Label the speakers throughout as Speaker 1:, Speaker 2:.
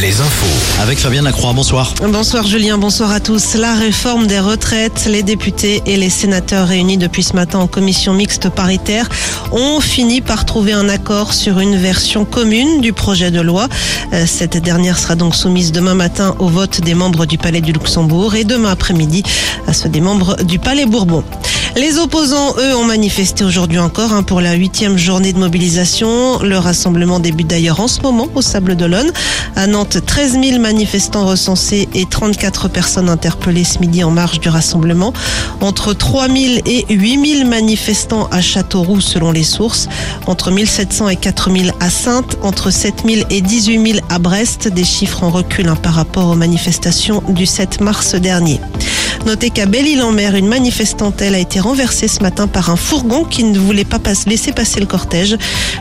Speaker 1: les infos.
Speaker 2: Avec Fabienne Lacroix, bonsoir.
Speaker 3: Bonsoir Julien, bonsoir à tous. La réforme des retraites, les députés et les sénateurs réunis depuis ce matin en commission mixte paritaire ont fini par trouver un accord sur une version commune du projet de loi. Euh, Cette dernière sera donc soumise demain matin au vote des membres du Palais du Luxembourg et demain après-midi à ceux des membres du Palais Bourbon. Les opposants, eux, ont manifesté aujourd'hui encore hein, pour la huitième journée de mobilisation. Le rassemblement débute d'ailleurs en ce moment au Sable d'Olonne. À Nantes, 13 000 manifestants recensés et 34 personnes interpellées ce midi en marge du rassemblement. Entre 3 000 et 8 000 manifestants à Châteauroux selon les sources. Entre 1 700 et 4 000 à Sainte. Entre 7 000 et 18 000 à Brest. Des chiffres en recul hein, par rapport aux manifestations du 7 mars dernier. Notez qu'à Belle-Île-en-Mer, une manifestante, elle, a été renversée ce matin par un fourgon qui ne voulait pas laisser passer le cortège.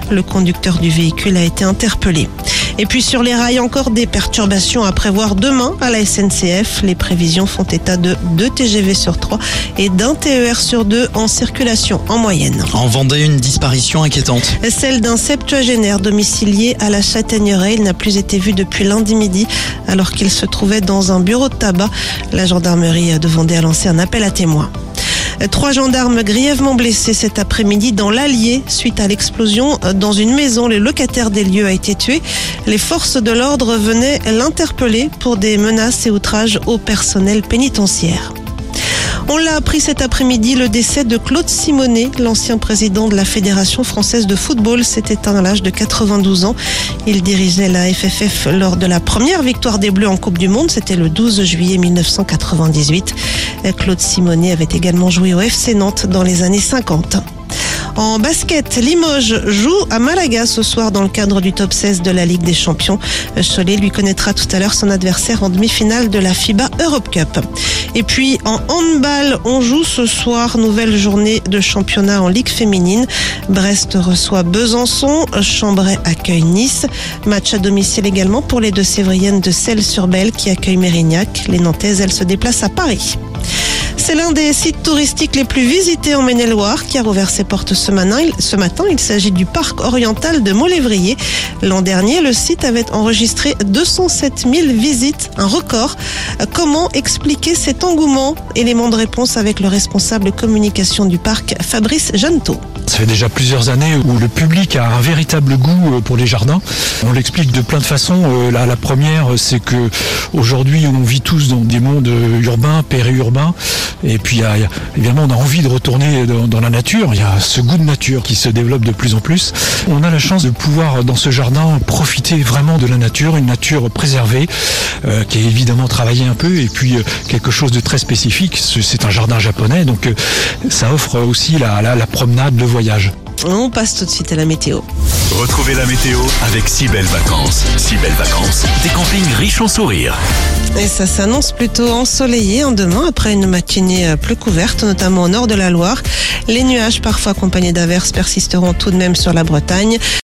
Speaker 3: Le conducteur du véhicule a été interpellé. Et puis sur les rails, encore des perturbations à prévoir demain à la SNCF. Les prévisions font état de 2 TGV sur 3 et d'un TER sur 2 en circulation en moyenne.
Speaker 2: En Vendée, une disparition inquiétante.
Speaker 3: Celle d'un septuagénaire domicilié à la Châtaigneraie. Il n'a plus été vu depuis lundi midi alors qu'il se trouvait dans un bureau de tabac. La gendarmerie de Vendée a lancé un appel à témoins. Trois gendarmes grièvement blessés cet après-midi dans l'Allier suite à l'explosion dans une maison. Le locataire des lieux a été tué. Les forces de l'ordre venaient l'interpeller pour des menaces et outrages au personnel pénitentiaire. On l'a appris cet après-midi, le décès de Claude Simonet, l'ancien président de la Fédération française de football, s'est éteint à l'âge de 92 ans. Il dirigeait la FFF lors de la première victoire des Bleus en Coupe du Monde, c'était le 12 juillet 1998. Claude Simonet avait également joué au FC Nantes dans les années 50. En basket, Limoges joue à Malaga ce soir dans le cadre du top 16 de la Ligue des Champions. Cholet lui connaîtra tout à l'heure son adversaire en demi-finale de la FIBA Europe Cup. Et puis en handball, on joue ce soir, nouvelle journée de championnat en Ligue féminine. Brest reçoit Besançon, Chambray accueille Nice. Match à domicile également pour les deux Sévriennes de Celles-sur-Belle qui accueillent Mérignac. Les Nantaises, elles se déplacent à Paris. C'est l'un des sites touristiques les plus visités en Maine-et-Loire qui a rouvert ses portes ce matin. Ce matin, il s'agit du parc oriental de Molévrier. L'an dernier, le site avait enregistré 207 000 visites, un record. Comment expliquer cet engouement? Élément de réponse avec le responsable communication du parc, Fabrice Janto.
Speaker 4: Ça fait déjà plusieurs années où le public a un véritable goût euh, pour les jardins. On l'explique de plein de façons. Euh, La, première, c'est que aujourd'hui, on vit tous dans des mondes euh, urbains, périurbains. Et puis, évidemment, on a envie de retourner dans, la nature. Il y a ce goût de nature qui se développe de plus en plus. On a la chance de pouvoir, dans ce jardin, profiter vraiment de la nature, une nature préservée, euh, qui est évidemment travaillée un peu, et puis euh, quelque chose de très spécifique. C'est un jardin japonais, donc euh, ça offre aussi la, la promenade, le voyage.
Speaker 3: On passe tout de suite à la météo.
Speaker 1: Retrouvez la météo avec si belles vacances. Si belles vacances, des campings riches en sourires.
Speaker 3: Et ça s'annonce plutôt ensoleillé en demain après une matinée euh, plus couverte, notamment au nord de la Loire. Les nuages, parfois accompagnés d'averses, persisteront tout de même sur la Bretagne.